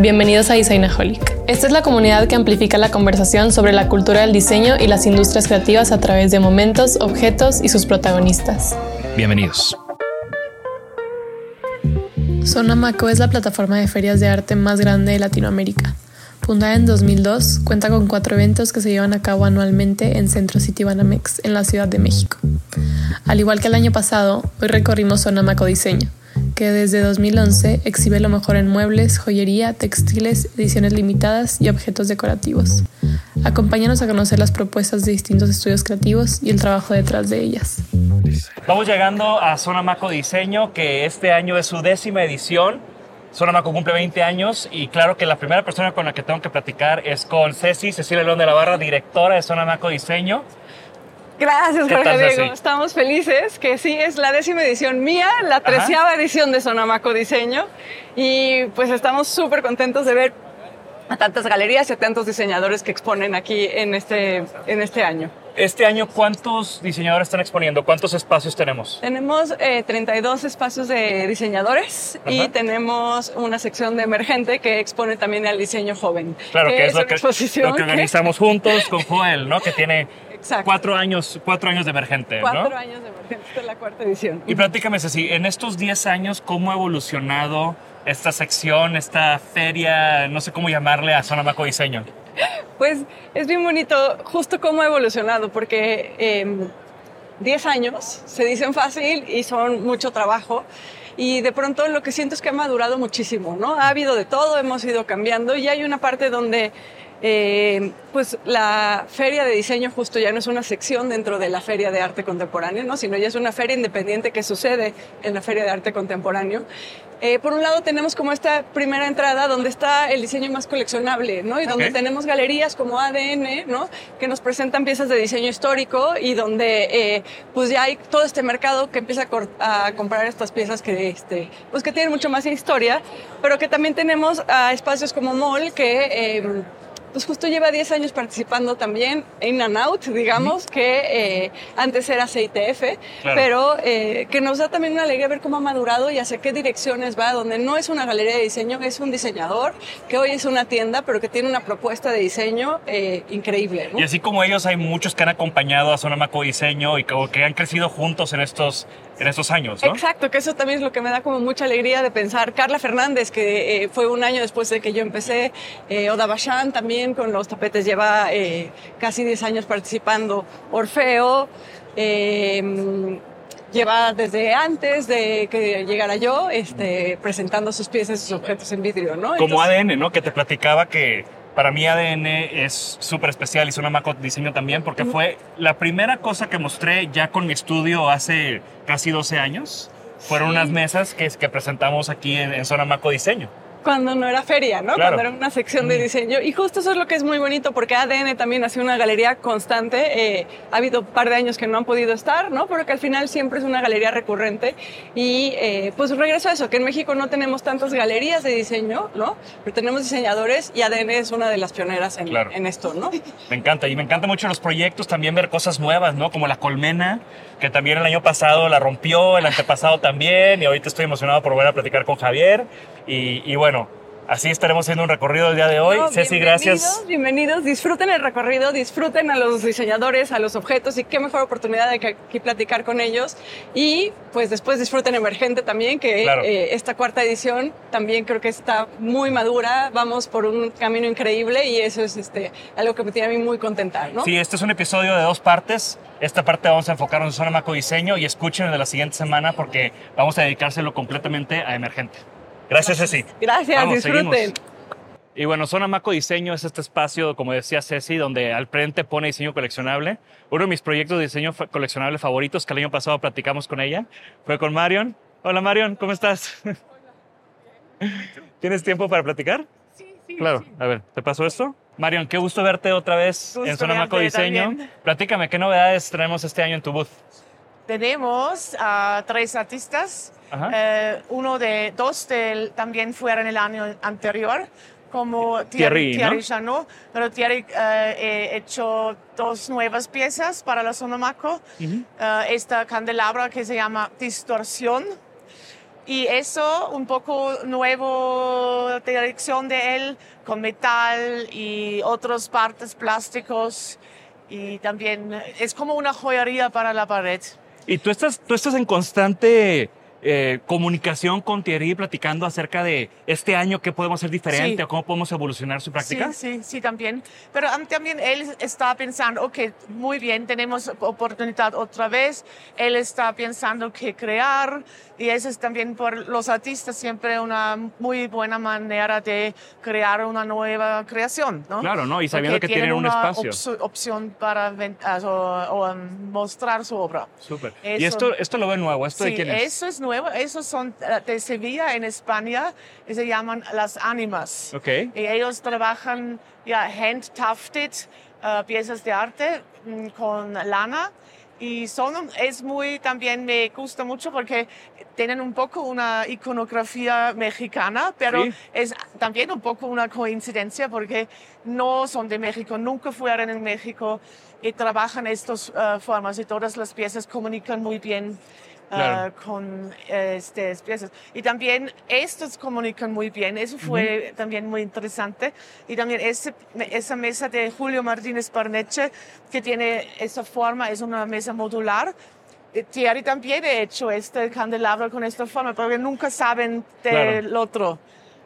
Bienvenidos a Designaholic. Esta es la comunidad que amplifica la conversación sobre la cultura del diseño y las industrias creativas a través de momentos, objetos y sus protagonistas. Bienvenidos. Sonamaco es la plataforma de ferias de arte más grande de Latinoamérica. Fundada en 2002, cuenta con cuatro eventos que se llevan a cabo anualmente en Centro City Banamex, en la Ciudad de México. Al igual que el año pasado, hoy recorrimos Sonamaco Diseño, que desde 2011 exhibe lo mejor en muebles, joyería, textiles, ediciones limitadas y objetos decorativos. Acompáñanos a conocer las propuestas de distintos estudios creativos y el trabajo detrás de ellas. Vamos llegando a Zona Maco Diseño, que este año es su décima edición. Zona Maco cumple 20 años y claro que la primera persona con la que tengo que platicar es con Ceci, Cecilia León de la Barra, directora de Zona Maco Diseño. Gracias, ¿Qué Jorge Diego. Ceci? Estamos felices que sí, es la décima edición mía, la treceava edición de Sonamaco Diseño. Y pues estamos súper contentos de ver a tantas galerías y a tantos diseñadores que exponen aquí en este, en este año. Este año, ¿cuántos diseñadores están exponiendo? ¿Cuántos espacios tenemos? Tenemos eh, 32 espacios de diseñadores y Ajá. tenemos una sección de emergente que expone también al diseño joven. Claro, que es lo que, lo que que- organizamos juntos con Joel, ¿no? Que tiene Exacto. cuatro años, cuatro años de emergente, Cuatro ¿no? años de emergente, esta es la cuarta edición. Y platícame, Ceci, en estos 10 años, ¿cómo ha evolucionado esta sección, esta feria, no sé cómo llamarle a Zona Maco Diseño? Pues es bien bonito justo cómo ha evolucionado, porque em, 10 años se dicen fácil y son mucho trabajo. Y de pronto lo que siento es que ha madurado muchísimo, ¿no? Ha habido de todo, hemos ido cambiando y hay una parte donde eh, pues la feria de diseño justo ya no es una sección dentro de la feria de arte contemporáneo, ¿no? sino ya es una feria independiente que sucede en la feria de arte contemporáneo. Eh, por un lado tenemos como esta primera entrada donde está el diseño más coleccionable, ¿no? Y donde tenemos galerías como ADN, ¿no? Que nos presentan piezas de diseño histórico y donde eh, pues ya hay todo este mercado que empieza a, comprar estas piezas que, este, pues que tienen mucho más historia, pero que también tenemos a espacios como Mall que... pues justo lleva 10 años participando también in and out, digamos, que eh, antes era CITF, Claro. pero eh, que nos da también una alegría ver cómo ha madurado y hacia qué direcciones va, donde no es una galería de diseño, es un diseñador, que hoy es una tienda, pero que tiene una propuesta de diseño eh, increíble. ¿no? Y así como ellos, hay muchos que han acompañado a Zona Maco Diseño y que, que han crecido juntos en estos, en estos años, ¿no? Exacto, que eso también es lo que me da como mucha alegría de pensar. Carla Fernández, que eh, fue un año después de que yo empecé, eh, Oda Bashan también con los tapetes lleva eh, casi 10 años participando, Orfeo. Lleva desde antes de que llegara yo este, presentando sus piezas y sus objetos en vidrio, ¿no? Como Entonces- ADN, ¿no? Que te platicaba que para mí ADN es súper especial y Zona Maco Diseño también porque fue la primera cosa que mostré ya con mi estudio hace casi 12 años. Fueron Sí. unas mesas que, que presentamos aquí en, en Zona Maco Diseño. Cuando no era feria, ¿no? Claro. Cuando era una sección de diseño. Y justo eso es lo que es muy bonito, porque ADN también ha sido una galería constante. Eh, ha habido un par de años que no han podido estar, ¿no? Pero que al final siempre es una galería recurrente. Y eh, pues regreso a eso, que en México no tenemos tantas galerías de diseño, ¿no? Pero tenemos diseñadores y ADN es una de las pioneras en, Claro. en esto, ¿no? Me encanta y me encantan mucho los proyectos, también ver cosas nuevas, ¿no? Como la colmena, que también el año pasado la rompió, el antepasado también, y ahorita estoy emocionado por volver a platicar con Javier. Y, y bueno, así estaremos haciendo un recorrido el día de hoy. No, Ceci, gracias. Bienvenidos, disfruten el recorrido, disfruten a los diseñadores, a los objetos y qué mejor oportunidad de que aquí platicar con ellos. Y pues después disfruten Emergente también, que Claro. eh, esta cuarta edición también creo que está muy madura, vamos por un camino increíble y eso es este, algo que me tiene a mí muy contenta, ¿no? Sí, este es un episodio de dos partes. Esta parte vamos a enfocarnos en Zona Maco Diseño y escuchen de la siguiente semana porque vamos a dedicárselo completamente a Emergente. Gracias, Ceci. Gracias, Vamos, disfruten. seguimos. Y bueno, Zona Maco Diseño es este espacio, como decía Ceci, donde al frente pone diseño coleccionable. Uno de mis proyectos de diseño coleccionable favoritos, que el año pasado platicamos con ella, fue con Marion. Hola Marion, ¿cómo estás? ¿Tienes tiempo para platicar? Sí, sí. Claro, a ver, ¿te pasó esto? Marion, qué gusto verte otra vez Gusto en Zona Maco Diseño. también. Platícame, ¿qué novedades tenemos este año en tu booth? Tenemos a tres artistas. Eh, uno de dos del, también fueron el año anterior, como Thierry, Thierry, ¿no? Thierry. Pero Thierry he hecho dos nuevas piezas para la Sonomaco. Eh, esta candelabra que se llama Distorsión. Y eso, un poco nuevo dirección de él, con metal y otras partes plásticos. Y también es como una joyería para la pared. Y tú estás, tú estás en constante eh, comunicación con Thierry, platicando acerca de este año, qué podemos hacer diferente Sí. o cómo podemos evolucionar su práctica. Sí, sí, sí, también. Pero um, también él está pensando, ok, muy bien, tenemos oportunidad otra vez. Él está pensando qué crear y eso es también por los artistas siempre una muy buena manera de crear una nueva creación, ¿no? Claro, ¿no? Y sabiendo Porque que tienen un una espacio. opso- opción para ah, o, o, um, mostrar su obra. Súper. Eso- Y esto, esto lo ve nuevo, ¿esto de Sí, quién es? eso es nuevo. Esos son de Sevilla, en España, y se llaman las ánimas. Ok. Y ellos trabajan ya hand-tufted eh, piezas de arte mm, con lana. Y son, es muy, también me gusta mucho porque tienen un poco una iconografía mexicana, pero Sí. es también un poco una coincidencia porque no son de México, nunca fueron en México y trabajan estas eh, formas y todas las piezas comunican muy bien eh, Claro. con eh, estas piezas. Y también estos comunican muy bien, eso fue también muy interesante. Y también ese- esa mesa de Julio Martínez Parneche, que tiene esa forma, es una mesa modular. Eh, Thierry también ha hecho este candelabro con esta forma, porque nunca saben del otro.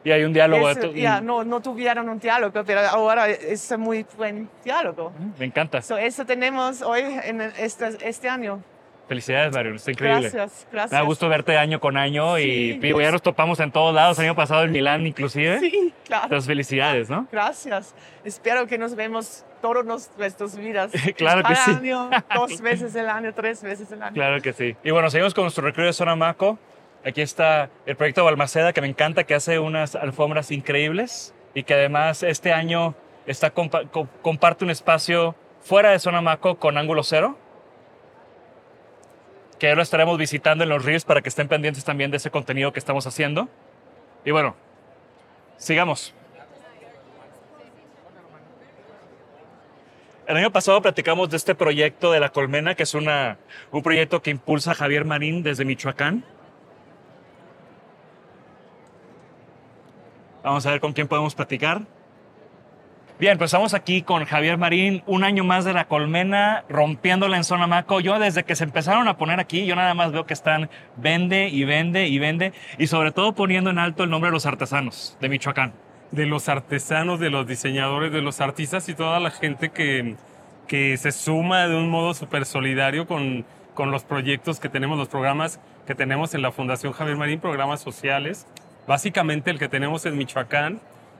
Y hay un diálogo. De tu- ya, no, no tuvieron un diálogo, pero ahora es muy buen diálogo. Me encanta. So, eso tenemos hoy en este, este año. Felicidades, Mario. Está increíble. Gracias, gracias. Me da gusto verte año con año y Sí. digo, ya nos topamos en todos lados, el año pasado en Milán inclusive. Sí, claro. Entonces, felicidades, ¿no? Gracias. Espero que nos vemos todas nos- nuestras vidas. Claro que Cada sí. año, dos veces el año, tres veces el año. Claro que sí. Y bueno, seguimos con nuestro recorrido de Zona Maco. Aquí está el proyecto Balmaceda, que me encanta, que hace unas alfombras increíbles y que además este año está compa- co- comparte un espacio fuera de Zona Maco con Ángulo Cero, que ya lo estaremos visitando en los ríos para que estén pendientes también de ese contenido que estamos haciendo. Y bueno, sigamos. El año pasado platicamos de este proyecto de la colmena, que es una, un proyecto que impulsa Javier Marín desde Michoacán. Vamos a ver con quién podemos platicar. Bien, pues estamos aquí con Javier Marín, un año más de la colmena, rompiéndola en zona Maco. Yo desde que se empezaron a poner aquí, yo nada más veo que están vende y vende y vende, y sobre todo poniendo en alto el nombre de los artesanos de Michoacán. de los artesanos, de los diseñadores, de los artistas y toda la gente que, que se suma de un modo súper solidario con, con los proyectos que tenemos, los programas que tenemos en la Fundación Javier Marín, programas sociales. Básicamente el que tenemos en Michoacán,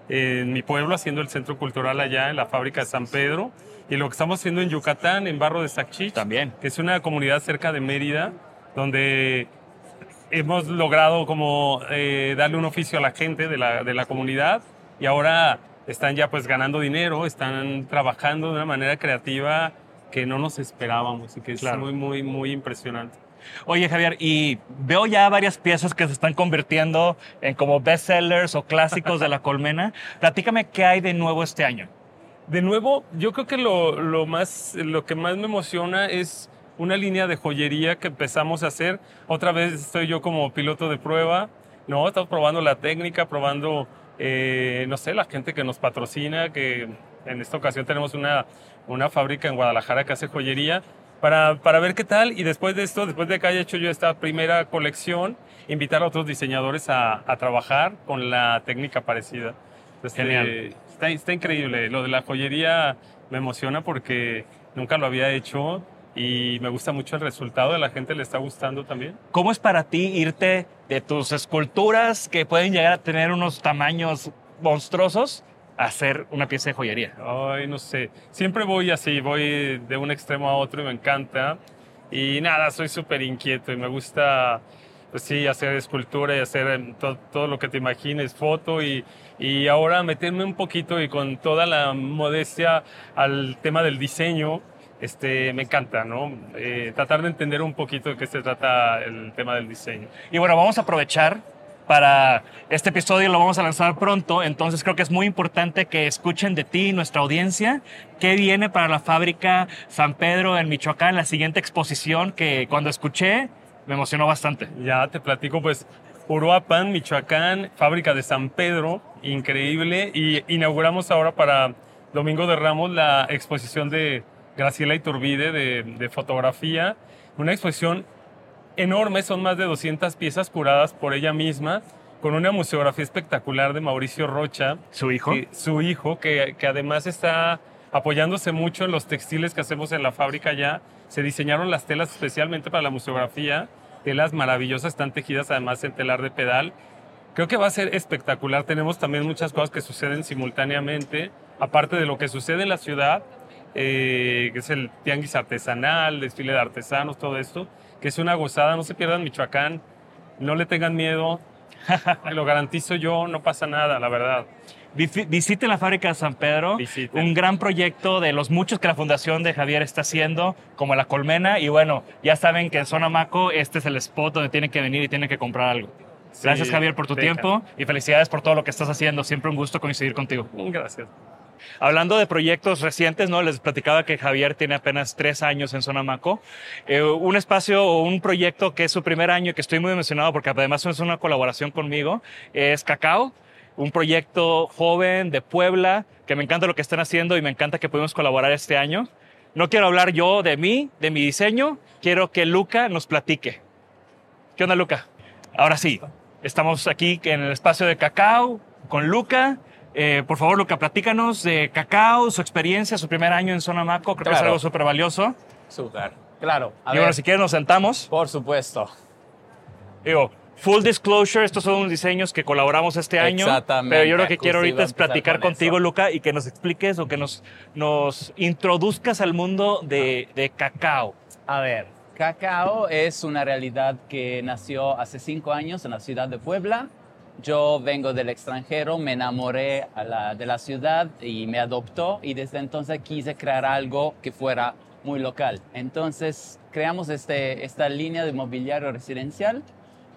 en mi pueblo, haciendo el centro cultural allá en la fábrica de San Pedro, y lo que estamos haciendo en Yucatán, en Barro de Sacchich, También. que es una comunidad cerca de Mérida, donde hemos logrado como eh, darle un oficio a la gente de la, de la comunidad y ahora están ya pues ganando dinero, están trabajando de una manera creativa que no nos esperábamos y que es muy, muy, muy impresionante. Oye, Javier, y veo ya varias piezas que se están convirtiendo en como bestsellers o clásicos de la colmena. Platícame qué hay de nuevo este año. De nuevo, yo creo que lo, lo, más, lo que más me emociona es una línea de joyería que empezamos a hacer. Otra vez estoy yo como piloto de prueba, ¿no? Estamos probando la técnica, probando, eh, no sé, la gente que nos patrocina, que en esta ocasión tenemos una, una fábrica en Guadalajara que hace joyería, para, para ver qué tal. Y después de esto, después de que haya hecho yo esta primera colección, invitar a otros diseñadores a, a trabajar con la técnica parecida. Este, Genial. Está, está increíble. Lo de la joyería me emociona porque nunca lo había hecho y me gusta mucho el resultado, a la gente le está gustando también. ¿Cómo es para ti irte de tus esculturas que pueden llegar a tener unos tamaños monstruosos hacer una pieza de joyería? Ay, no sé, siempre voy así, voy de un extremo a otro y me encanta. Y nada, soy súper inquieto y me gusta, pues sí, hacer escultura y hacer em, to- todo lo que te imagines, foto y, y ahora meterme un poquito y con toda la modestia al tema del diseño, este, me encanta, ¿no? Eh, tratar de entender un poquito de qué se trata el tema del diseño. Y bueno, vamos a aprovechar para este episodio, lo vamos a lanzar pronto, entonces creo que es muy importante que escuchen de ti, nuestra audiencia, qué viene para la fábrica San Pedro en Michoacán, la siguiente exposición que cuando escuché me emocionó bastante. Ya te platico, pues, Uruapan, Michoacán, fábrica de San Pedro, increíble. Y inauguramos ahora para Domingo de Ramos la exposición de Graciela Iturbide de, de fotografía. Una exposición enorme, son más de 200 piezas curadas por ella misma, con una museografía espectacular de Mauricio Rocha, Su hijo. que- su hijo, que, que además está apoyándose mucho en los textiles que hacemos en la fábrica ya. Se diseñaron las telas especialmente para la museografía, telas maravillosas, están tejidas además en telar de pedal. Creo que va a ser espectacular. Tenemos también muchas cosas que suceden simultáneamente, aparte de lo que sucede en la ciudad, eh, que es el tianguis artesanal, desfile de artesanos, todo esto, que es una gozada. No se pierdan Michoacán, no le tengan miedo. lo garantizo yo, no pasa nada, la verdad. Visi- Visiten la fábrica de San Pedro, Visiten. un gran proyecto de los muchos que la Fundación de Javier está haciendo, como La Colmena. Y bueno, ya saben que en Zona Maco este es el spot donde tienen que venir y tienen que comprar algo. Gracias Javier por tu deja. tiempo y felicidades por todo lo que estás haciendo. Siempre un gusto coincidir contigo. Gracias. Hablando de proyectos recientes, ¿no? Les platicaba que Javier tiene apenas tres años en Sonamaco. Eh, un espacio o un proyecto que es su primer año y que estoy muy emocionado porque además es una colaboración conmigo, es Cacao, un proyecto joven de Puebla que me encanta lo que están haciendo y me encanta que pudimos colaborar este año. No quiero hablar yo de mí, de mi diseño, quiero que Luca nos platique. ¿Qué onda, Luca? Ahora sí, estamos aquí en el espacio de Cacao con Luca. Eh, por favor, Luca, platícanos de Cacao, su experiencia, su primer año en Zona Maco. Creo que es algo súper valioso. Súper. Claro. A y bueno, si quieres nos sentamos. por supuesto. Digo, full disclosure, estos son unos diseños que colaboramos este año. Exactamente, Pero yo lo que quiero ahorita es platicar con contigo, eso. Luca, y que nos expliques o que nos, nos introduzcas al mundo de, de Cacao. A ver, Cacao es una realidad que nació hace cinco años en la ciudad de Puebla. Yo vengo del extranjero, me enamoré la- de la ciudad y me adoptó y desde entonces quise crear algo que fuera muy local. Entonces creamos este, esta línea de mobiliario residencial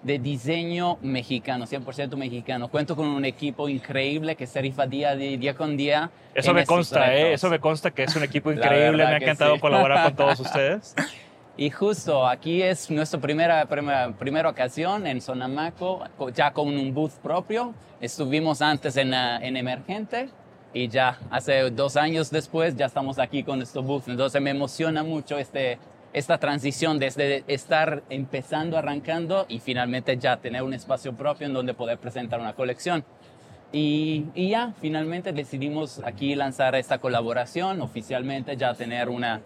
de diseño mexicano, 100% mexicano. Cuento con un equipo increíble que se rifa día, día con día. Eso me consta, ¿eh? Eso me consta que es un equipo increíble. Me ha encantado sí. colaborar con todos ustedes. Y justo aquí es nuestra primera, primera, primera ocasión en Sonamaco, co- ya con un booth propio. Estuvimos antes en, ah, en Emergente y ya hace dos años después ya estamos aquí con nuestro booth. Entonces me emociona mucho este, esta transición desde estar empezando, arrancando y finalmente ya tener un espacio propio en donde poder presentar una colección. Y, y ya, finalmente decidimos aquí lanzar esta colaboración, oficialmente ya tener una,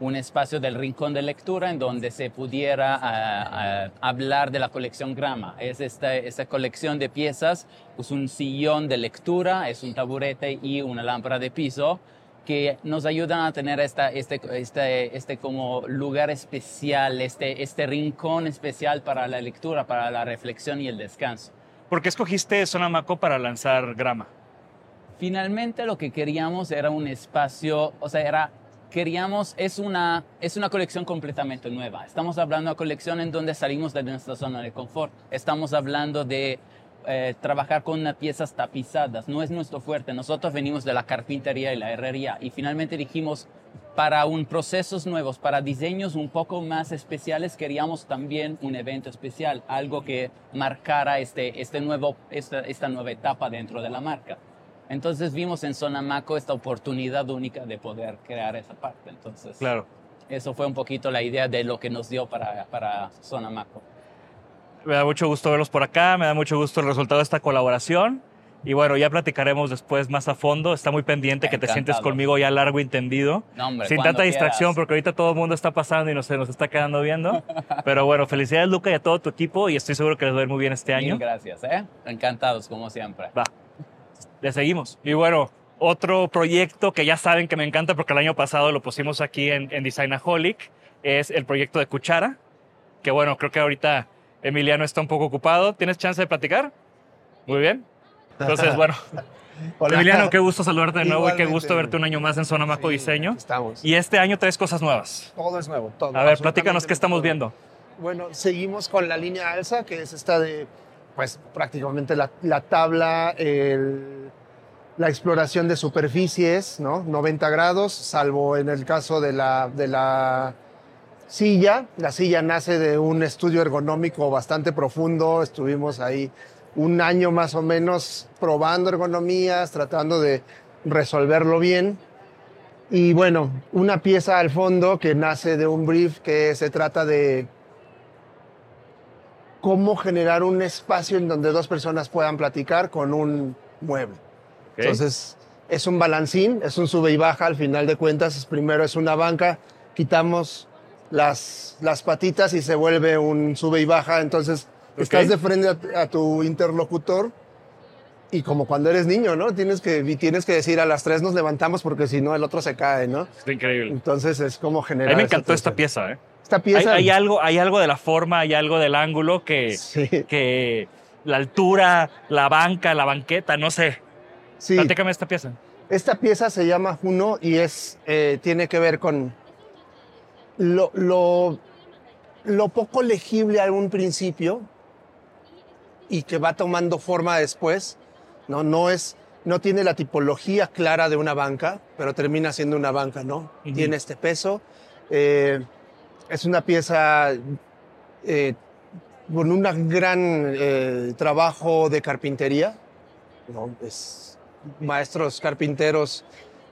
un espacio del rincón de lectura en donde se pudiera ah, ah, hablar de la colección Grama. Es esta, esta colección de piezas, es un sillón de lectura, es un taburete y una lámpara de piso que nos ayudan a tener esta, este, este, este como lugar especial, este, este rincón especial para la lectura, para la reflexión y el descanso. ¿Por qué escogiste Sonamaco para lanzar Grama? Finalmente lo que queríamos era un espacio, o sea, era queríamos, es una, es una colección completamente nueva. Estamos hablando de una colección en donde salimos de nuestra zona de confort. Estamos hablando de eh, trabajar con piezas tapizadas. No es nuestro fuerte. Nosotros venimos de la carpintería y la herrería y finalmente dijimos, para un procesos nuevos, para diseños un poco más especiales, queríamos también un evento especial, algo que marcara este, este nuevo, esta, esta nueva etapa dentro de la marca. Entonces vimos en Sonamaco esta oportunidad única de poder crear esa parte. Entonces, claro. eso fue un poquito la idea de lo que nos dio para, para Sonamaco. Me da mucho gusto verlos por acá, me da mucho gusto el resultado de esta colaboración. Y bueno, ya platicaremos después más a fondo. Está muy pendiente que te sientes conmigo ya largo y tendido. No, hombre, sin tanta distracción, porque ahorita todo el mundo está pasando y no se nos está quedando viendo. Pero bueno, felicidades, Luca, y a todo tu equipo. Y estoy seguro que les va a ir muy bien este año. Mil gracias, ¿eh? Encantados, como siempre. Va. Le seguimos. Y bueno, otro proyecto que ya saben que me encanta porque el año pasado lo pusimos aquí en, en Designaholic es el proyecto de Cuchara. Que bueno, creo que ahorita Emiliano está un poco ocupado. ¿Tienes chance de platicar? Muy bien. Entonces, bueno. Emiliano, qué gusto saludarte de nuevo y qué gusto verte un año más en Zona Maco Diseño. Estamos. Y este año tres cosas nuevas. Todo es nuevo, todo. A ver, platícanos qué estamos viendo. Bueno, seguimos con la línea alza, que es esta de, pues prácticamente la, la tabla, la exploración de superficies, ¿no? 90 grados, salvo en el caso de la, de la silla. La silla nace de un estudio ergonómico bastante profundo. Estuvimos ahí un año más o menos probando ergonomías, tratando de resolverlo bien. Y bueno, una pieza al fondo que nace de un brief que se trata de cómo generar un espacio en donde dos personas puedan platicar con un mueble. Okay. Entonces, es un balancín, es un sube y baja al final de cuentas. Primero es una banca, quitamos las, las patitas y se vuelve un sube y baja. Entonces, okay. estás de frente a, a, tu interlocutor y como cuando eres niño, ¿no? Tienes que, tienes que decir a las tres nos levantamos porque si no el otro se cae, ¿no? Es increíble. Entonces es como generar. A mí me encantó esta pieza, ¿eh? Esta pieza. Hay, hay, algo, hay algo de la forma, hay algo del ángulo que, Sí. que la altura, la banca, la banqueta, no sé. Sí. Platícame esta pieza. Esta pieza se llama Juno y es, eh, tiene que ver con lo, lo, lo poco legible a un principio y que va tomando forma después. No, no es, no tiene la tipología clara de una banca, pero termina siendo una banca, ¿no? Tiene este peso. eh, es una pieza eh, con un gran eh, trabajo de carpintería, ¿no? Es maestros carpinteros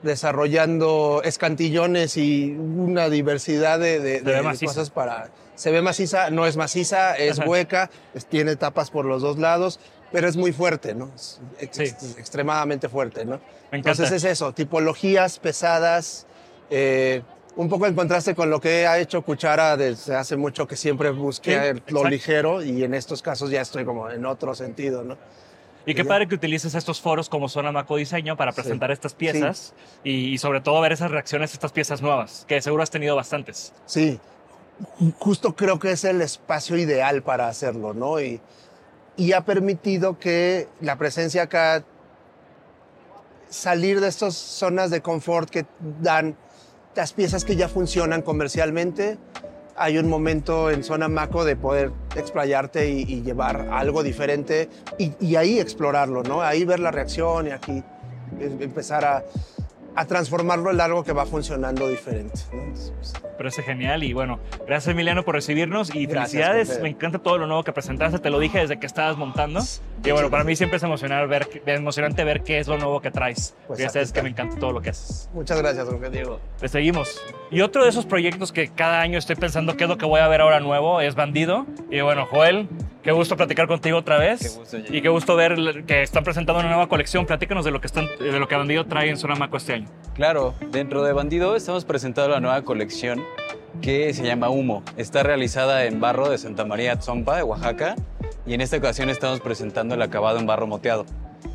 desarrollando escantillones y una diversidad de, de- de cosas para... Se ve maciza, no es maciza, es Ajá. hueca, es- tiene tapas por los dos lados, pero es muy fuerte, ¿no? Es ex- Sí. ex- extremadamente fuerte, ¿no? Me. Entonces es eso, tipologías pesadas, eh, un poco en contraste con lo que ha hecho Cuchara desde hace mucho que siempre busqué Sí, lo ligero y en estos casos ya estoy como en otro sentido, ¿no? Y qué padre que utilices estos foros como Zona Maco Diseño para Sí. presentar estas piezas y, y sobre todo ver esas reacciones a estas piezas nuevas, que seguro has tenido bastantes. Sí, ju- justo creo que es el espacio ideal para hacerlo, ¿no? Y, y ha permitido que la presencia acá salir de estas zonas de confort que dan las piezas que ya funcionan comercialmente. Hay un momento en zona Maco de poder explayarte y, llevar algo diferente y, y ahí explorarlo, ¿no? Ahí ver la reacción y aquí eh, empezar a, a transformarlo en algo que va funcionando diferente. ¿no? Entonces, pues, Parece genial y bueno, gracias Emiliano por recibirnos y Gracias, felicidades. Me encanta todo lo nuevo que presentaste, te lo dije desde que estabas montando. Y bueno, para mí siempre es emocionante ver, emocionante ver qué es lo nuevo que traes. Pues ya sabes que me encanta todo lo que haces. Muchas gracias, don Diego. Le seguimos. Y otro de esos proyectos que cada año estoy pensando qué es lo que voy a ver ahora nuevo es Bandido. Y bueno, Joel, qué gusto platicar contigo otra vez. Qué gusto, y qué gusto ver que están presentando una nueva colección. Platícanos de lo que, están, de lo que Bandido trae en Zona Maco este año. Claro, dentro de Bandido estamos presentando la nueva colección que se llama Humo. Está realizada en barro de Santa María Tzompa, de Oaxaca, y en esta ocasión estamos presentando el acabado en barro moteado.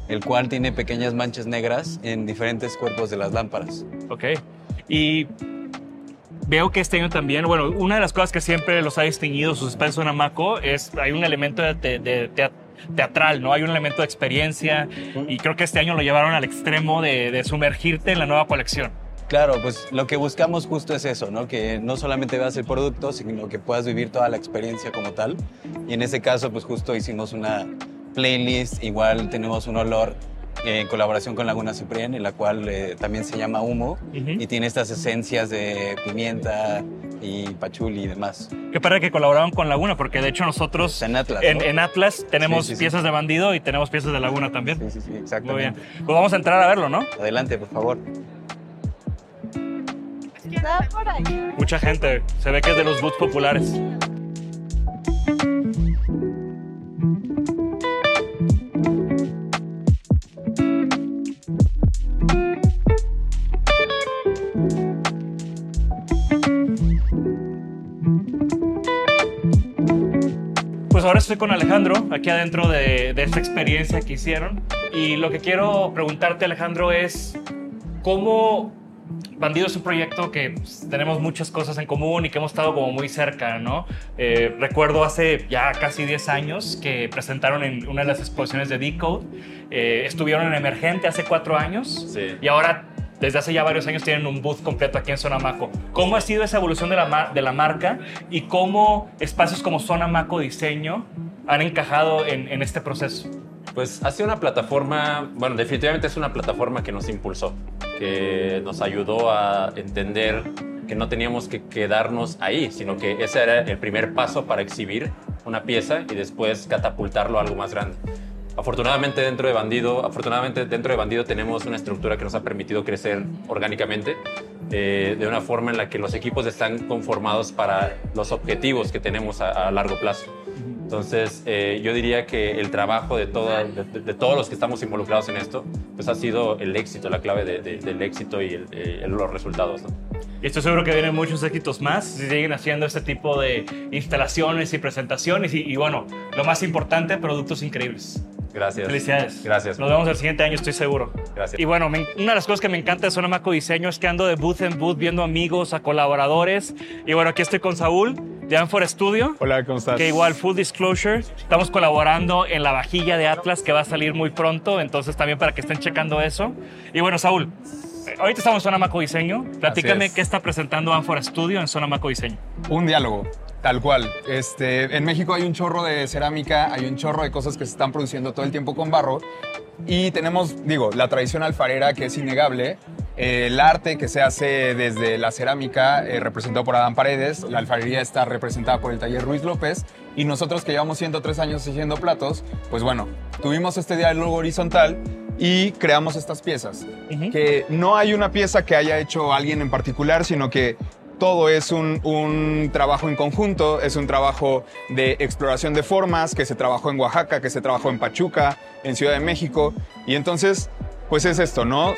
el cual tiene pequeñas manchas negras en diferentes cuerpos de las lámparas. Ok. Y veo que este año también, bueno, una de las cosas que siempre los ha distinguido sus espacios en Amaco es hay un elemento de, de- de tea- teatral, ¿no? Hay un elemento de experiencia y creo que este año lo llevaron al extremo de, de sumergirte en la nueva colección. Claro, pues lo que buscamos justo es eso, ¿no? Que no solamente veas el producto, sino que puedas vivir toda la experiencia como tal. Y en ese caso, pues justo hicimos una playlist, igual tenemos un olor en colaboración con Laguna Ciprián, en la cual eh, también se llama humo y tiene estas esencias de pimienta y pachuli y demás. Qué padre que colaboraron con Laguna, porque de hecho nosotros En Atlas. en, ¿no? en Atlas tenemos Sí, sí, sí. piezas de bandido y tenemos piezas de Laguna también. Sí, sí, sí, Muy exactamente. bien. Pues vamos a entrar a verlo, ¿no? Adelante, por favor. Mucha gente. Se ve que es de los boots populares. Estoy con Alejandro, aquí adentro de, de esta experiencia que hicieron. Y lo que quiero preguntarte, Alejandro, es cómo Bandido es un proyecto que pues, tenemos muchas cosas en común y que hemos estado como muy cerca, ¿no? Eh, recuerdo hace ya casi 10 años que presentaron en una de las exposiciones de Decode. Eh, estuvieron en Emergente hace 4 años Sí. y ahora desde hace ya varios años tienen un booth completo aquí en Zona Maco. ¿Cómo ha sido esa evolución de la, de la marca y cómo espacios como Zona Maco Diseño han encajado en, en este proceso? Pues ha sido una plataforma, bueno, definitivamente es una plataforma que nos impulsó, que nos ayudó a entender que no teníamos que quedarnos ahí, sino que ese era el primer paso para exhibir una pieza y después catapultarlo a algo más grande. Afortunadamente dentro de Bandido, afortunadamente dentro de Bandido tenemos una estructura que nos ha permitido crecer orgánicamente eh, de una forma en la que los equipos están conformados para los objetivos que tenemos a, a largo plazo. Entonces, eh, yo diría que el trabajo de, toda- de, de- todos los que estamos involucrados en esto, pues ha sido el éxito, la clave de- de- del éxito y el- eh, los resultados. ¿no? Y estoy seguro que vienen muchos éxitos más si siguen haciendo este tipo de instalaciones y presentaciones y, y bueno, lo más importante, productos increíbles. Gracias. Felicidades. Gracias. Nos vemos el siguiente año, estoy seguro. Gracias. Y bueno, me- una de las cosas que me encanta de Zona Maco Diseño es que ando de booth en booth viendo amigos, a colaboradores. Y bueno, aquí estoy con Saúl de Anfor Studio. Hola, ¿cómo estás? Que igual, full disclosure, estamos colaborando en la vajilla de Atlas que va a salir muy pronto, entonces también para que estén checando eso. Y bueno, Saúl, eh, ahorita estamos en Zona Maco Diseño. Platícame es. qué está presentando Anfor Studio en Zona Maco Diseño. Un diálogo, tal cual. Este, en México hay un chorro de cerámica, hay un chorro de cosas que se están produciendo todo el tiempo con barro. Y tenemos, digo, la tradición alfarera que es innegable, eh, el arte que se hace desde la cerámica, eh, representado por Adán Paredes, la alfarería está representada por el taller Ruiz López, y nosotros que llevamos 103 años haciendo platos, pues bueno, tuvimos este diálogo horizontal y creamos estas piezas. Que no hay una pieza que haya hecho alguien en particular, sino que todo es un, un trabajo en conjunto, es un trabajo de exploración de formas que se trabajó en Oaxaca, que se trabajó en Pachuca, en Ciudad de México. Y entonces, pues es esto, ¿no?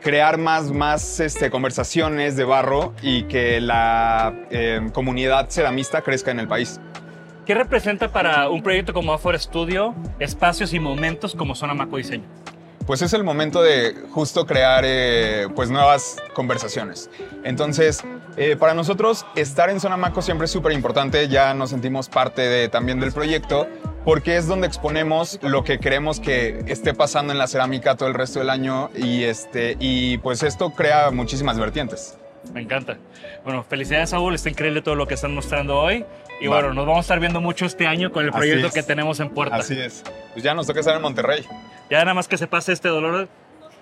Crear más, más este, conversaciones de barro y que la eh, comunidad ceramista crezca en el país. ¿Qué representa para un proyecto como Anfor Studio espacios y momentos como Zona Maco Diseño? Pues es el momento de justo crear eh, pues nuevas conversaciones. Entonces, eh, para nosotros estar en Zona Maco siempre es súper importante, ya nos sentimos parte de, también del proyecto, porque es donde exponemos lo que queremos que esté pasando en la cerámica todo el resto del año y, este, y pues esto crea muchísimas vertientes. Me encanta. Bueno, felicidades, Saúl. Está increíble todo lo que están mostrando hoy. Y Va. bueno, nos vamos a estar viendo mucho este año con el proyecto es. que tenemos en puerta. Así es. Pues ya nos toca estar en Monterrey. Ya nada más que se pase este dolor,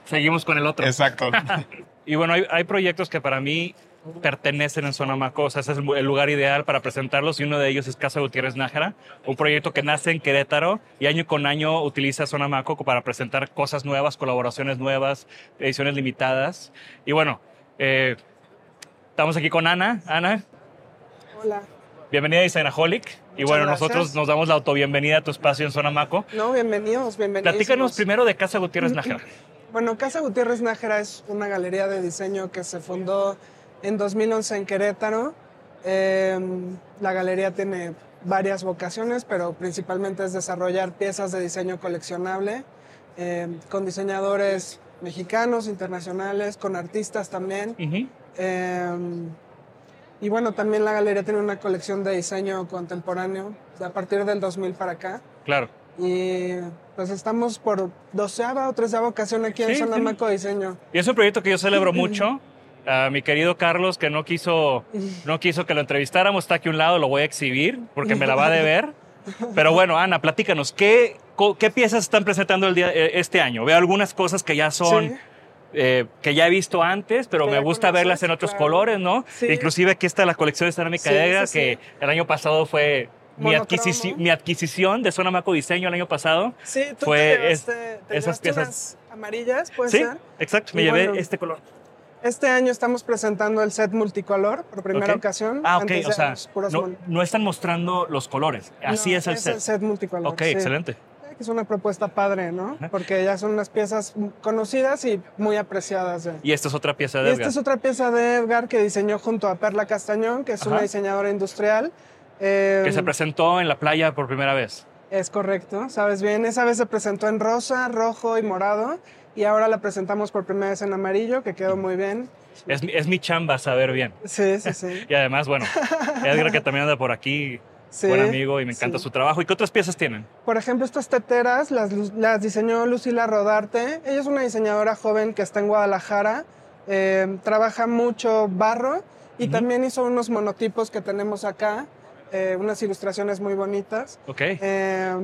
seguimos con el otro. Exacto. y bueno, hay, hay proyectos que para mí pertenecen en Zona Maco, o sea, ese es el lugar ideal para presentarlos y uno de ellos es Casa Gutiérrez Nájera, un proyecto que nace en Querétaro y año con año utiliza Zona Maco para presentar cosas nuevas, colaboraciones nuevas, ediciones limitadas. Y bueno, eh, estamos aquí con Ana. Ana, Hola. bienvenida a Y bueno, gracias. nosotros nos damos la autobienvenida a tu espacio en Zona Maco. No, bienvenidos, bienvenidos. Platícanos primero de Casa Gutiérrez Nájera. Bueno, Casa Gutiérrez Nájera es una galería de diseño que se fundó en 2011 en Querétaro. Eh, la galería tiene varias vocaciones, pero principalmente es desarrollar piezas de diseño coleccionable eh, con diseñadores mexicanos, internacionales, con artistas también. Eh, y bueno, también la galería tiene una colección de diseño contemporáneo a partir del 2000 para acá. Claro. Y pues estamos por doceava o treceava ocasión aquí en Sí, Sonamaco Diseño. Y es un proyecto que yo celebro mucho. A mi querido Carlos, que no quiso, no quiso que lo entrevistáramos, está aquí a un lado, lo voy a exhibir porque me la va a deber. Pero bueno, Ana, platícanos, ¿qué, qué piezas están presentando el día, eh, este año? Veo algunas cosas que ya son, Sí. Eh, que ya he visto antes, pero me gusta conoces, verlas en otros claro. colores, ¿no? Sí. Inclusive aquí está la colección de cerámica Sí, negra, sí, que el año pasado fue mi, adquisici- mi adquisición de Zona Maco Diseño el año pasado. Sí, tú fue te es- llevaste, te esas piezas. amarillas, ¿puede Sí, ser? exacto, me Y llevé bueno, este color. Este año estamos presentando el set multicolor por primera Ok. ocasión. Ah, ok, o sea, no, no están mostrando los colores, así No, es el set. el set multicolor. Ok, sí. excelente. Que Es una propuesta padre, ¿no? Porque ya son unas piezas conocidas y muy apreciadas. ya. Y esta es otra pieza de Y Edgar. esta es otra pieza de Edgar que diseñó junto a Perla Castañón, que es una Ajá. diseñadora industrial. Eh, que se presentó en la playa por primera vez. Es correcto, sabes bien. Esa vez se presentó en rosa, rojo y morado. Y ahora la presentamos por primera vez en amarillo, que quedó muy bien. Es, es mi chamba saber bien. Sí, sí, sí. Y además, bueno, Edgar que también anda por aquí, Sí, buen amigo y me encanta sí. su trabajo. ¿Y qué otras piezas tienen? Por ejemplo, estas teteras las, las diseñó Lucila Rodarte. Ella es una diseñadora joven que está en Guadalajara. Eh, trabaja mucho barro y también hizo unos monotipos que tenemos acá, eh, unas ilustraciones muy bonitas. Ok. Eh,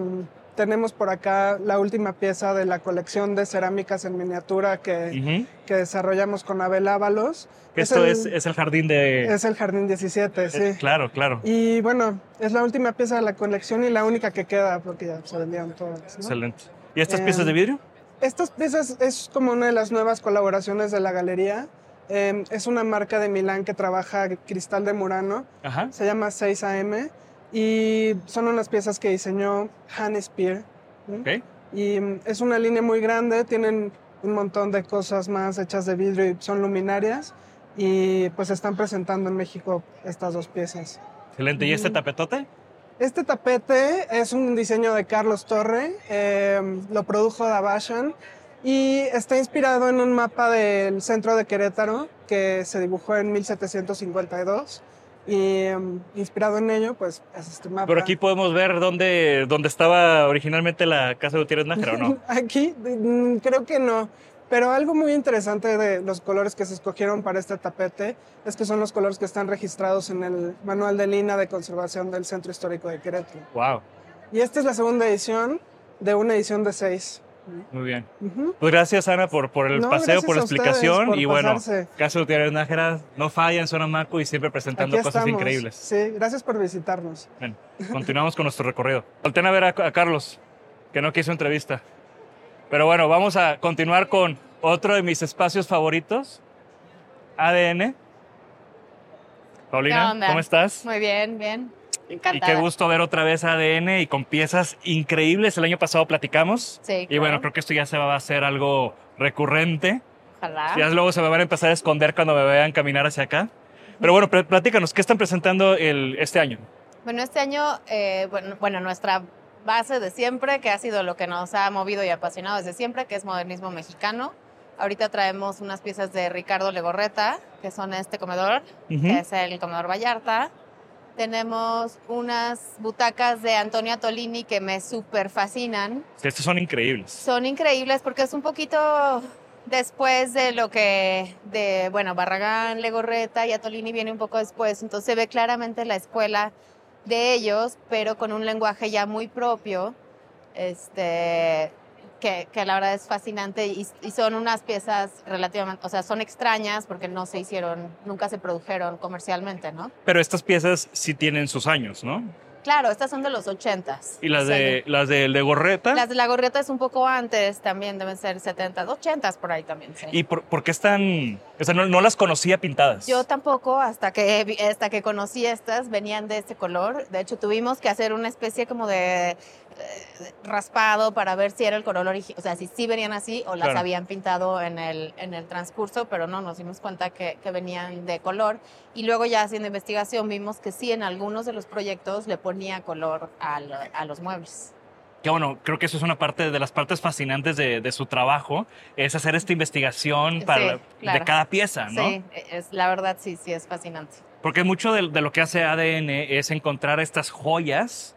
tenemos por acá la última pieza de la colección de cerámicas en miniatura que, Ujú. que desarrollamos con Abel Ábalos. Que Es Esto el- es, es el jardín de... es el Jardín 17, sí. eh, claro, claro. Y bueno, es la última pieza de la colección y la única que queda porque ya se vendieron todas. ¿no? Excelente. ¿Y estas Eh, piezas de vidrio? Estas piezas es como una de las nuevas colaboraciones de la galería. Eh, es una marca de Milán que trabaja cristal de Murano. Ajá. Se llama 6AM y son unas piezas que diseñó Hannes Spear. ¿no? Ok. Y mm, es una línea muy grande, tienen un montón de cosas más hechas de vidrio y son luminarias. Y pues están presentando en México estas dos piezas. Excelente. ¿Y este tapetote? Este tapete es un diseño de Carlos Torre, eh, lo produjo Dabashan y está inspirado en un mapa del centro de Querétaro que se dibujó en 1752 y eh, inspirado en ello pues es este mapa. Por aquí podemos ver dónde, dónde estaba originalmente la casa de Gutiérrez Nájera, ¿o no? Aquí mm, creo que no, pero algo muy interesante de los colores que se escogieron para este tapete es que son los colores que están registrados en el manual de línea de conservación del Centro Histórico de Querétaro. Wow. Y esta es la segunda edición de una edición de seis. Muy bien. Pues gracias, Ana, por, por el No, paseo, por la explicación. por y bueno. Casa de Gutiérrez Nájera no falla en Zona Maco y siempre presentando Aquí cosas estamos. increíbles. Sí, gracias por visitarnos. Ven, continuamos con nuestro recorrido. Volten a ver a, a Carlos, que no quiso entrevista. Pero bueno, vamos a continuar con otro de mis espacios favoritos, ADN. Paulina. ¿cómo estás? Muy bien, bien. Y Encantada. qué gusto ver otra vez ADN y con piezas increíbles. El año pasado platicamos. Sí, Y bueno, claro. creo que esto ya se va a hacer algo recurrente. Ojalá. Ya luego se me van a empezar a esconder cuando me vean caminar hacia acá. Pero bueno, pl- platícanos, ¿qué están presentando el, este año? Bueno, este año, eh, bueno, bueno, nuestra base de siempre, que ha sido lo que nos ha movido y apasionado desde siempre, que es modernismo mexicano. Ahorita traemos unas piezas de Ricardo Legorreta, que son este comedor, Ujú. que es el comedor Vallarta. Tenemos unas butacas de Antonio Tolini que me súper fascinan. Estos son increíbles. Son increíbles porque es un poquito después de lo que, de, bueno, Barragán, Legorreta y Atolini viene un poco después, entonces se ve claramente la escuela de ellos, pero con un lenguaje ya muy propio, este, que, que la verdad es fascinante y, y son unas piezas relativamente, o sea, son extrañas porque no se hicieron, nunca se produjeron comercialmente, ¿no? Pero estas piezas sí tienen sus años, ¿no? Claro, estas son de los ochentas. Y las de las del de Gorreta. Las de la gorrieta es un poco antes, también deben ser 70, 80 por ahí también, sí. ¿Y por, por qué están...? O sea, no, no las conocía pintadas. Yo tampoco, hasta que, hasta que conocí estas, venían de este color. De hecho, tuvimos que hacer una especie como de raspado para ver si era el color original, o sea, si sí venían así o las Claro. habían pintado en el, en el transcurso, pero no, nos dimos cuenta que, que venían de color. Y luego ya haciendo investigación vimos que sí, en algunos de los proyectos le ponía color al- a los muebles. que bueno, creo que eso es una parte de las partes fascinantes de, de su trabajo, es hacer esta investigación para, Sí, claro. de cada pieza, ¿no? Sí, es, la verdad sí, sí, es fascinante. Porque mucho de, de lo que hace ADN es encontrar estas joyas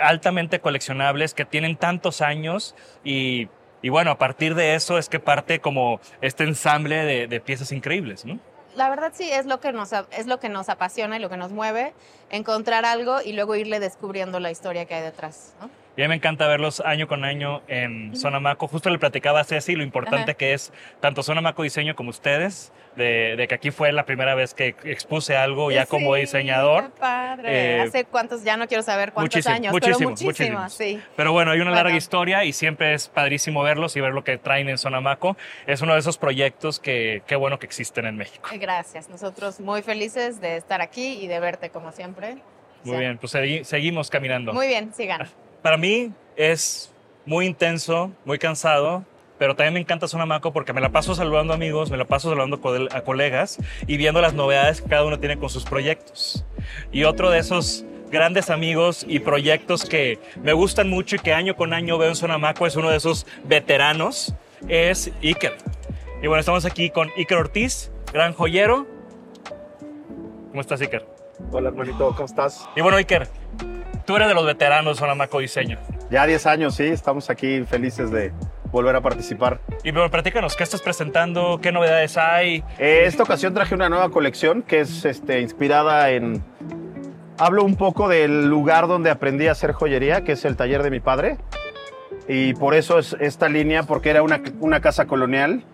altamente coleccionables que tienen tantos años y, bueno, a partir de eso es que parte como este ensamble de, de piezas increíbles, ¿no? La verdad sí es lo que nos es lo que nos apasiona y lo que nos mueve, encontrar algo y luego irle descubriendo la historia que hay detrás. ¿no? Y a mí me encanta verlos año con año en Sonamaco. Justo le platicaba a Ceci lo importante Ajá. que es tanto Sonamaco Diseño como ustedes, de, de que aquí fue la primera vez que expuse algo ya como Sí, diseñador. qué padre. Eh, Hace cuántos, ya no quiero saber cuántos muchísimo, años, muchísimo, pero muchísimos, muchísimos. sí. Pero bueno, hay una Bueno. larga historia y siempre es padrísimo verlos y ver lo que traen en Sonamaco. Es uno de esos proyectos que qué bueno que existen en México. Gracias, nosotros muy felices de estar aquí y de verte como siempre. Muy Sí. bien, pues segui- seguimos caminando. Muy bien, sigan. Para mí es muy intenso, muy cansado, pero también me encanta Sonamaco porque me la paso saludando amigos, me la paso saludando a colegas y viendo las novedades que cada uno tiene con sus proyectos. Y otro de esos grandes amigos y proyectos que me gustan mucho y que año con año veo en Sonamaco es uno de esos veteranos, es Iker. Y bueno, estamos aquí con Iker Ortiz, gran joyero. ¿Cómo estás, Iker? Hola, hermanito, ¿cómo estás? Y bueno, Iker, tú eres de los veteranos Sonamaco Diseño. Ya 10 años, sí, estamos aquí felices de volver a participar. Y bueno, platícanos, ¿qué estás presentando? ¿Qué novedades hay? Eh, esta ocasión traje una nueva colección que es este, inspirada en... Hablo un poco del lugar donde aprendí a hacer joyería, que es el taller de mi padre. Y por eso es esta línea, porque era una, una casa colonial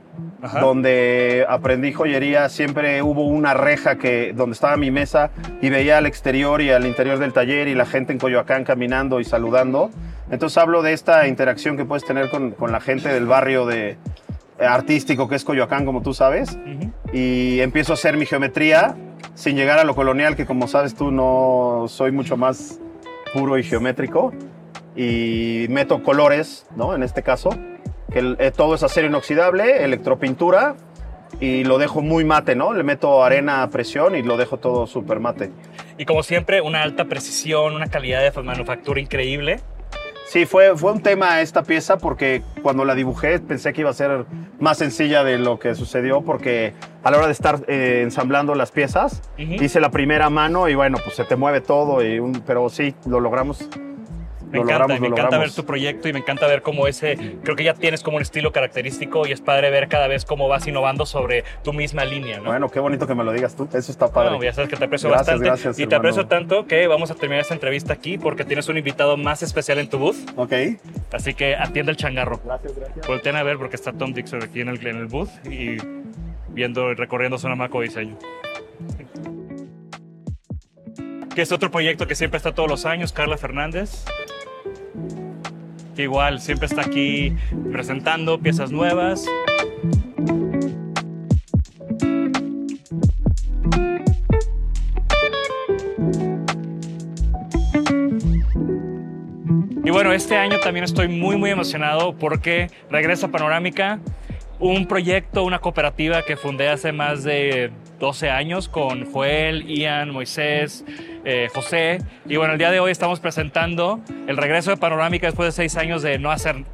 Ajá. donde aprendí joyería. Siempre hubo una reja que, donde estaba mi mesa y veía al exterior y al interior del taller y la gente en Coyoacán caminando y saludando. Entonces hablo de esta interacción que puedes tener con, con la gente del barrio de, eh, artístico que es Coyoacán, como tú sabes. Y empiezo a hacer mi geometría sin llegar a lo colonial, que como sabes tú no soy mucho más puro y geométrico. Y meto colores, ¿no? En este caso, que el- eh, todo es acero inoxidable, electropintura y lo dejo muy mate, ¿no? Le meto arena a presión y lo dejo todo súper mate. Y como siempre, una alta precisión, una calidad de manufactura increíble. Sí, fue, fue un tema esta pieza porque cuando la dibujé pensé que iba a ser más sencilla de lo que sucedió porque a la hora de estar eh, ensamblando las piezas hice la primera mano y bueno, pues se te mueve todo, y un- pero sí, lo logramos. Me lo encanta, logramos, me lo encanta ver tu proyecto y me encanta ver cómo ese, creo que ya tienes como un estilo característico y es padre ver cada vez cómo vas innovando sobre tu misma línea, ¿no? Bueno, qué bonito que me lo digas tú, eso está padre. No, ya sabes que te aprecio Gracias, bastante. gracias, y te hermano. aprecio tanto que vamos a terminar esta entrevista aquí porque tienes un invitado más especial en tu booth. Ok. Así que atiende el changarro. Gracias, gracias. Volteen a ver porque está Tom Dixon aquí en el, en el booth y viendo, recorriendo Sonamaco Diseño. Que es otro proyecto que siempre está todos los años, Carla Fernández. Que igual siempre está aquí presentando piezas nuevas. Y bueno, este año también estoy muy, muy emocionado porque regresa Panorámica, un proyecto, una cooperativa que fundé hace más de 12 años con Joel, Ian, Moisés, eh, José. Y bueno, el día de hoy estamos presentando el regreso de Panorámica después de seis años de no hacer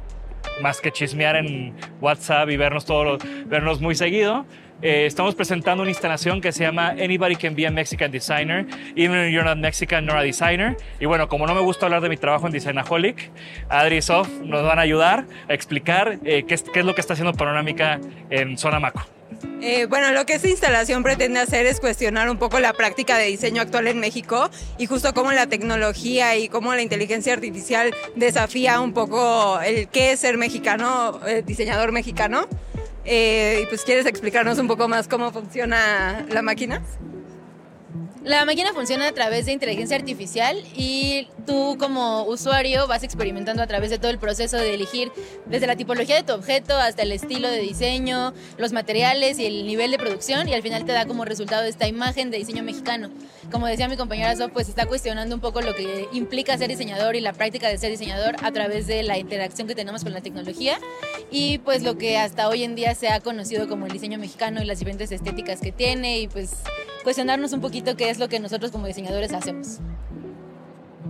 más que chismear en WhatsApp y vernos todos, vernos muy seguido. Eh, estamos presentando una instalación que se llama Anybody Can Be a Mexican Designer, Even if You're Not Mexican Nor a Designer. Y bueno, como no me gusta hablar de mi trabajo en Designaholic, Adri y Sof nos van a ayudar a explicar eh, qué, es, qué es lo que está haciendo Panorámica en Zona Maco. Eh, bueno, lo que esta instalación pretende hacer es cuestionar un poco la práctica de diseño actual en México y justo cómo la tecnología y cómo la inteligencia artificial desafía un poco el qué es ser mexicano, eh, diseñador mexicano. Eh, pues, ¿quieres explicarnos un poco más cómo funciona la máquina? La máquina funciona a través de inteligencia artificial y tú como usuario vas experimentando a través de todo el proceso de elegir desde la tipología de tu objeto hasta el estilo de diseño, los materiales y el nivel de producción y al final te da como resultado esta imagen de diseño mexicano. Como decía mi compañera Sof, pues está cuestionando un poco lo que implica ser diseñador y la práctica de ser diseñador a través de la interacción que tenemos con la tecnología y pues lo que hasta hoy en día se ha conocido como el diseño mexicano y las diferentes estéticas que tiene y pues cuestionarnos un poquito qué es lo que nosotros como diseñadores hacemos.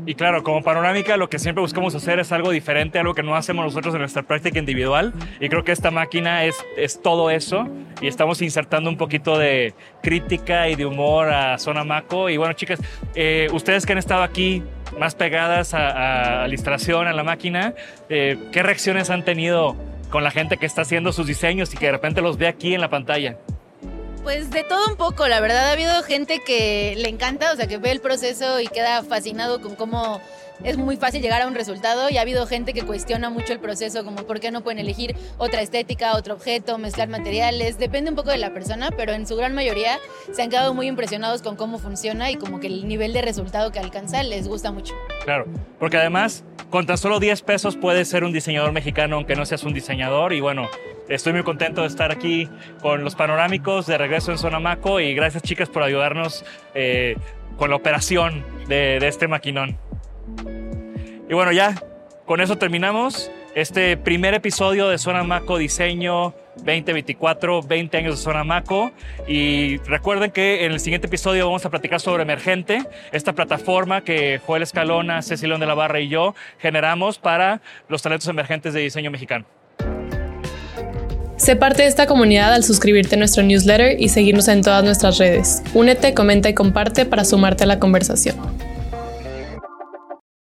Y claro, como panorámica lo que siempre buscamos hacer es algo diferente, algo que no hacemos nosotros en nuestra práctica individual. Y creo que esta máquina es, es todo eso. Y estamos insertando un poquito de crítica y de humor a Zona Maco. Y bueno, chicas, eh, ustedes que han estado aquí más pegadas a, la instalación, a la máquina, eh, ¿qué reacciones han tenido con la gente que está haciendo sus diseños y que de repente los ve aquí en la pantalla? Pues de todo un poco, la verdad. Ha habido gente que le encanta, o sea, que ve el proceso y queda fascinado con cómo es muy fácil llegar a un resultado y ha habido gente que cuestiona mucho el proceso, como por qué no pueden elegir otra estética, otro objeto, mezclar materiales, depende un poco de la persona, pero en su gran mayoría se han quedado muy impresionados con cómo funciona y como que el nivel de resultado que alcanza les gusta mucho. Claro, porque además con tan solo 10 pesos puedes ser un diseñador mexicano aunque no seas un diseñador y bueno, estoy muy contento de estar aquí con los panorámicos de regreso en Zona Maco y gracias chicas por ayudarnos eh, con la operación de este maquinón. Y bueno, ya con eso terminamos este primer episodio de Zona Maco Diseño 2024, 20 años de Zona Maco. Y recuerden que en el siguiente episodio vamos a platicar sobre Emergente, esta plataforma que Joel Escalona, Ceci León de la Barra y yo generamos para los talentos emergentes de diseño mexicano. Sé parte de esta comunidad al suscribirte a nuestro newsletter y seguirnos en todas nuestras redes. Únete, comenta y comparte para sumarte a la conversación.